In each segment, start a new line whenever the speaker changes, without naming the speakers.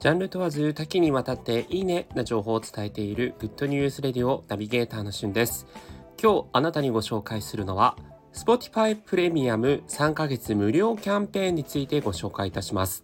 ジャンル問わず多岐にわたっていいねな情報を伝えているグッドニュースレディオナビゲーターのしゅんです。今日あなたにご紹介するのは Spotify プレミアム3ヶ月無料キャンペーンについてご紹介いたします。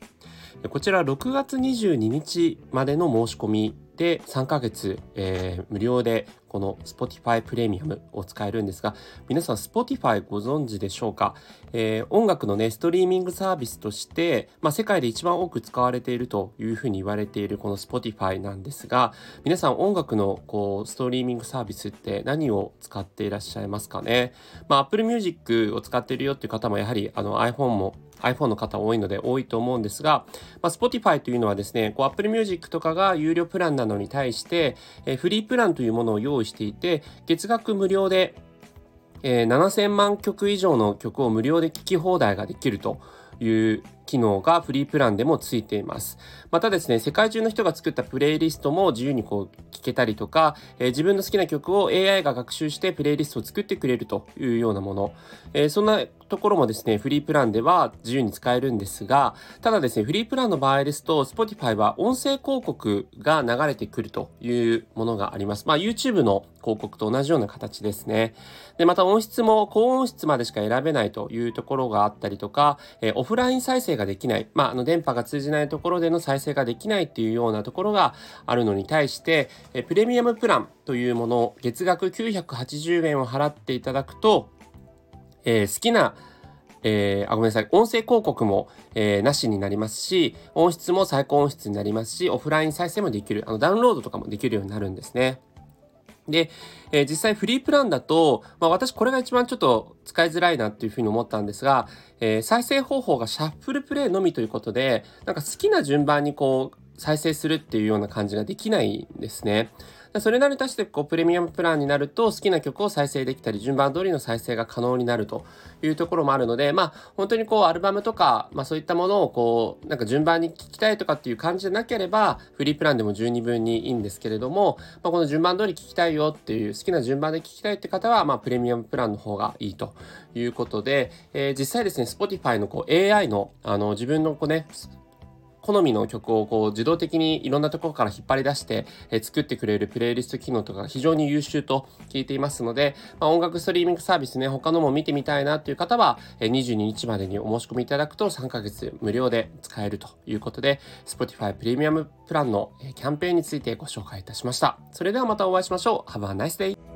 こちら6月22日までの申し込みで3ヶ月、えー、無料でこの Spotify プレミアムを使えるんですが皆さん Spotify ご存知でしょうか、えー、音楽のねストリーミングサービスとして、まあ、世界で一番多く使われているというふうに言われているこの Spotify なんですが皆さん音楽のこうストリーミングサービスって何を使っていらっしゃいますかね、まあ、Apple Music を使っているよっていう方もやはりあの iPhone も iPhone の方多いので多いと思うんですが、まあ、Spotify というのはですね、こう Apple Music とかが有料プランなのに対して、えー、フリープランというものを用意していて、月額無料で、えー、7000万曲以上の曲を無料で聴き放題ができるという機能がフリープランでもついています。またですね、世界中の人が作ったプレイリストも自由にこう聞けたりとか、えー、自分の好きな曲を AI が学習してプレイリストを作ってくれるというようなもの、えー、そんなところもですね、フリープランでは自由に使えるんですが、ただですね、フリープランの場合ですと、Spotify は音声広告が流れてくるというものがあります。まあ、YouTube の広告と同じような形ですね。で、また音質も高音質までしか選べないというところがあったりとか、えー、オフライン再生ができない、まあ、あの電波が通じないところでの再生ができないっていうようなところがあるのに対して、え、プレミアムプランというものを月額980円を払っていただくと、えー、好きなえー、あ、ごめんなさい。音声広告も、えー、なしになりますし、音質も最高音質になりますし、オフライン再生もできる。あの、ダウンロードとかもできるようになるんですね。で、えー、実際フリープランだと、まあ、私これが一番ちょっと使いづらいなっていうふうに思ったんですが、えー、再生方法がシャッフルプレイのみということで、なんか好きな順番にこう再生するっていうような感じができないんですね。それなりに対してこうプレミアムプランになると好きな曲を再生できたり順番通りの再生が可能になるというところもあるのでまあ本当にこうアルバムとか、まあ、そういったものをこうなんか順番に聴きたいとかっていう感じじゃなければフリープランでも十二分にいいんですけれども、まあ、この順番通り聴きたいよっていう好きな順番で聴きたいって方は、まあ、プレミアムプランの方がいいということで、え、実際ですね Spotify のこう AI のあの自分のこうね好みの曲をこう自動的にいろんなところから引っ張り出して、え作ってくれるプレイリスト機能とか非常に優秀と聞いていますので、まあ、音楽ストリーミングサービスね、他のも見てみたいなという方は、え22日までにお申し込みいただくと3ヶ月無料で使えるということで、Spotify プレミアムプランのキャンペーンについてご紹介いたしました。それではまたお会いしましょう。Have a nice day!